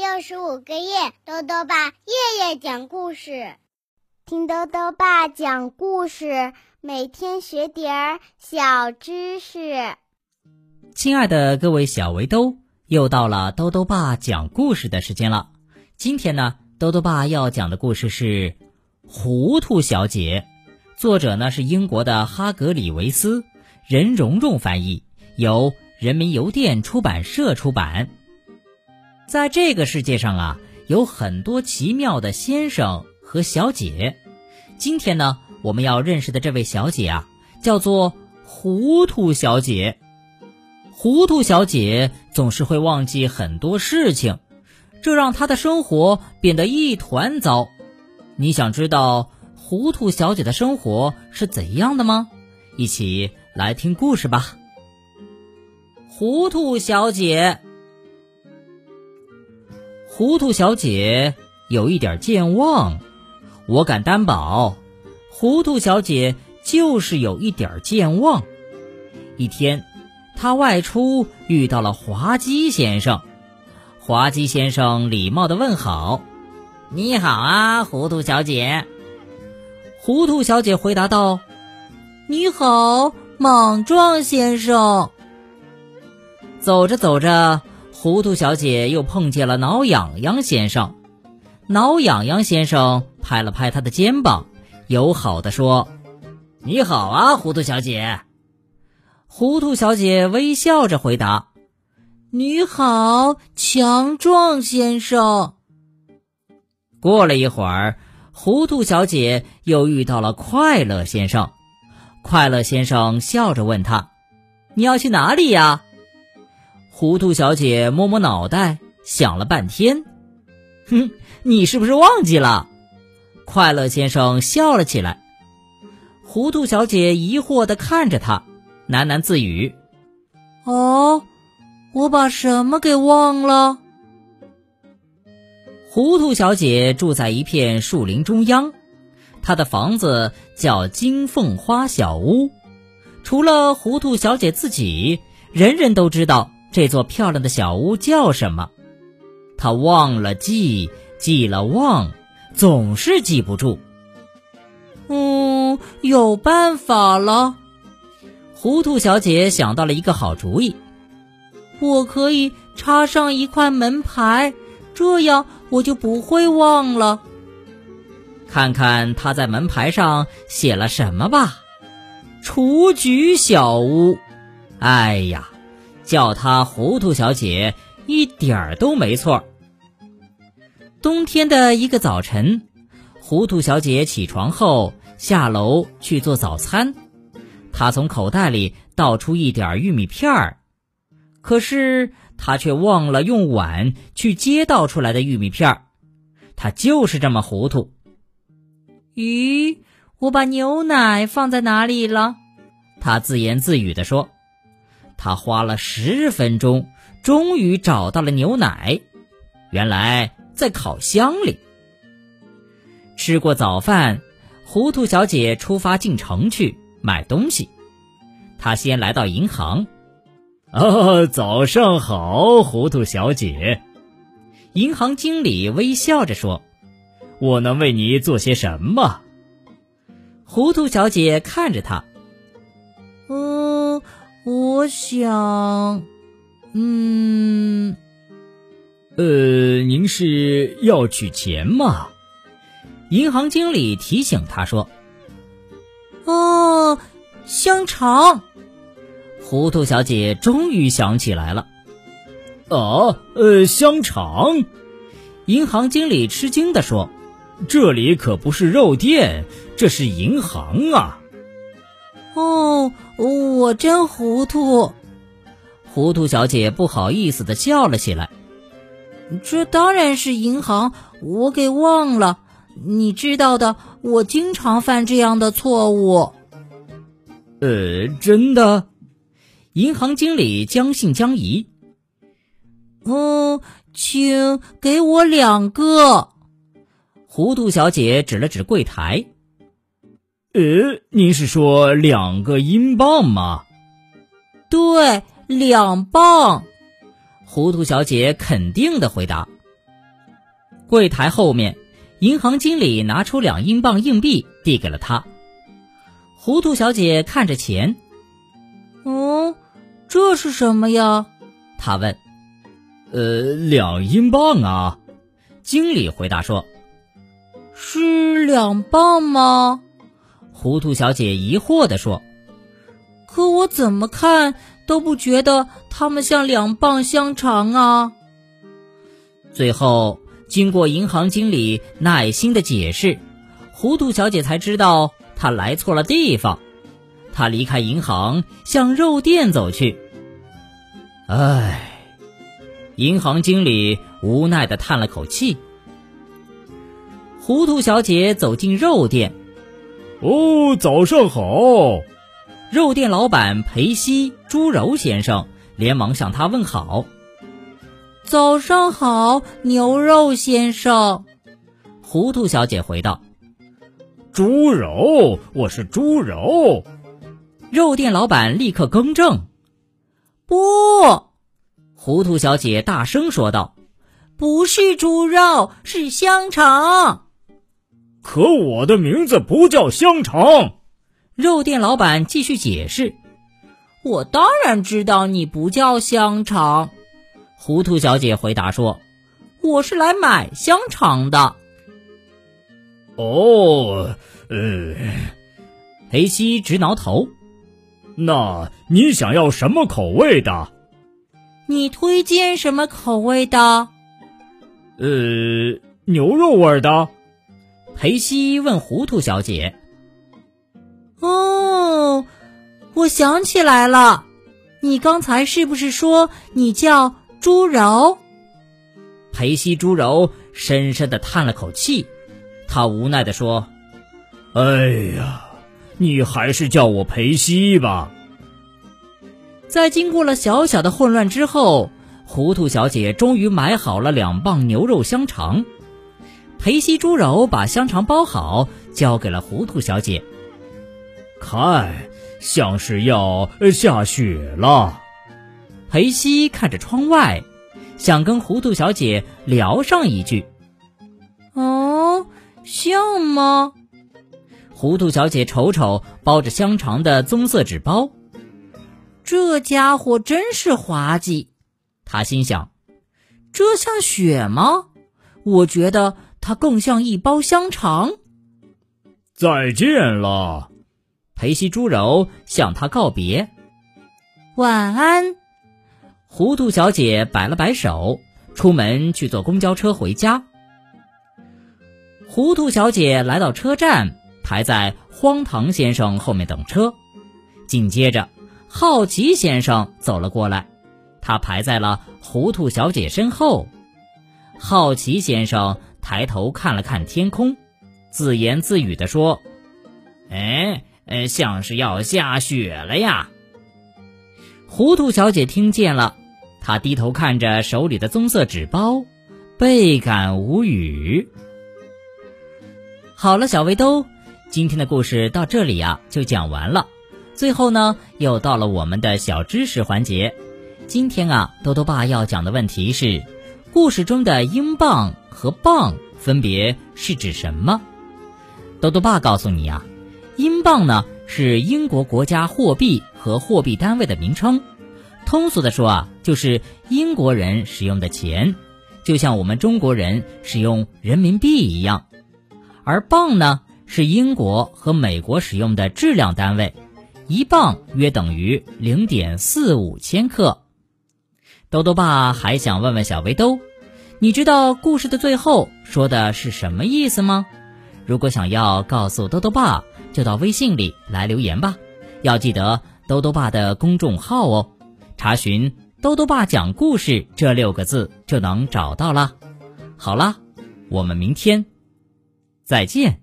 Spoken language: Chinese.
六十五个夜，豆豆爸夜夜讲故事，听豆豆爸讲故事，每天学点儿小知识。亲爱的各位小围兜，又到了豆豆爸讲故事的时间了。今天呢，豆豆爸要讲的故事是《糊涂小姐》，作者呢是英国的哈格里维斯，任蓉蓉翻译，由人民邮电出版社出版。在这个世界上啊，有很多奇妙的先生和小姐。今天呢，我们要认识的这位小姐啊，叫做糊涂小姐。糊涂小姐总是会忘记很多事情，这让她的生活变得一团糟。你想知道糊涂小姐的生活是怎样的吗？一起来听故事吧。糊涂小姐。糊涂小姐有一点健忘，我敢担保，糊涂小姐就是有一点健忘。一天，她外出遇到了滑稽先生，滑稽先生礼貌的问好：“你好啊，糊涂小姐。”糊涂小姐回答道：“你好，莽撞先生。”走着走着。糊涂小姐又碰见了挠痒痒先生，挠痒痒先生拍了拍她的肩膀，友好的说：“你好啊，糊涂小姐。”糊涂小姐微笑着回答：“你好，强壮先生。”过了一会儿，糊涂小姐又遇到了快乐先生，快乐先生笑着问她：“你要去哪里呀？”糊涂小姐摸摸脑袋，想了半天，哼，你是不是忘记了？快乐先生笑了起来。糊涂小姐疑惑的看着他，喃喃自语：“哦，我把什么给忘了？”糊涂小姐住在一片树林中央，她的房子叫金凤花小屋。除了糊涂小姐自己，人人都知道。这座漂亮的小屋叫什么？他忘了记，记了忘，总是记不住。嗯，有办法了。糊涂小姐想到了一个好主意，我可以插上一块门牌，这样我就不会忘了。看看她在门牌上写了什么吧。雏菊小屋。哎呀！叫她糊涂小姐一点儿都没错。冬天的一个早晨，糊涂小姐起床后下楼去做早餐，她从口袋里倒出一点玉米片儿，可是她却忘了用碗去接倒出来的玉米片儿。她就是这么糊涂。咦，我把牛奶放在哪里了？她自言自语地说。他花了十分钟，终于找到了牛奶，原来在烤箱里。吃过早饭，糊涂小姐出发进城去买东西。她先来到银行。哦，早上好，糊涂小姐。银行经理微笑着说：“我能为你做些什么？”糊涂小姐看着他，嗯。我想，嗯，呃，您是要取钱吗？银行经理提醒他说：“哦，香肠。”糊涂小姐终于想起来了。哦，呃，香肠。银行经理吃惊的说：“这里可不是肉店，这是银行啊。”哦，我真糊涂。糊涂小姐不好意思的笑了起来。这当然是银行，我给忘了。你知道的，我经常犯这样的错误。呃，真的？银行经理将信将疑。嗯，请给我两个。糊涂小姐指了指柜台。呃，您是说两个英镑吗？对，两磅。糊涂小姐肯定的回答。柜台后面，银行经理拿出两英镑硬币递给了他。糊涂小姐看着钱，嗯，这是什么呀？她问。呃，两英镑啊，经理回答说。是两磅吗？糊涂小姐疑惑地说。可我怎么看都不觉得它们像两磅香肠啊。最后，经过银行经理耐心的解释，糊涂小姐才知道她来错了地方。她离开银行，向肉店走去。唉，银行经理无奈的叹了口气。糊涂小姐走进肉店。哦，早上好！肉店老板裴西猪柔先生连忙向他问好。早上好，牛肉先生。糊涂小姐回道：“猪肉，我是猪肉。”肉店老板立刻更正：“不！”糊涂小姐大声说道：“不是猪肉，是香肠。”可我的名字不叫香肠。肉店老板继续解释：“我当然知道你不叫香肠。”糊涂小姐回答说：“我是来买香肠的。”哦，呃，裴西直挠头。那你想要什么口味的？你推荐什么口味的？呃，牛肉味的。裴西问糊涂小姐。哦，我想起来了，你刚才是不是说你叫？朱柔，裴西朱柔深深的叹了口气，他无奈的说：“哎呀，你还是叫我裴西吧。”在经过了小小的混乱之后，糊涂小姐终于买好了两磅牛肉香肠。裴西猪柔把香肠包好，交给了糊涂小姐。看，像是要下雪了。裴西看着窗外，想跟糊涂小姐聊上一句。哦，像吗？糊涂小姐瞅瞅包着香肠的棕色纸包，这家伙真是滑稽。她心想：这像雪吗？我觉得它更像一包香肠。再见了，裴西猪柔向他告别。晚安。糊涂小姐摆了摆手，出门去坐公交车回家。糊涂小姐来到车站，排在荒唐先生后面等车。紧接着，好奇先生走了过来，他排在了糊涂小姐身后。好奇先生抬头看了看天空，自言自语地说：“哎，呃，像是要下雪了呀。”糊涂小姐听见了。她低头看着手里的棕色纸包，倍感无语。好了，小围兜，今天的故事到这里呀就讲完了。最后呢，又到了我们的小知识环节。今天啊，兜兜爸要讲的问题是：故事中的英镑和镑分别是指什么？兜兜爸告诉你啊，英镑呢是英国国家货币和货币单位的名称。通俗的说啊，就是英国人使用的钱，就像我们中国人使用人民币一样。而磅呢，是英国和美国使用的质量单位，一磅约等于零点四五千克。兜兜爸还想问问小围兜，你知道故事的最后说的是什么意思吗？如果想要告诉兜兜爸，就到微信里来留言吧，要记得兜兜爸的公众号哦。查询“兜兜爸讲故事”这六个字就能找到了。好啦，我们明天再见。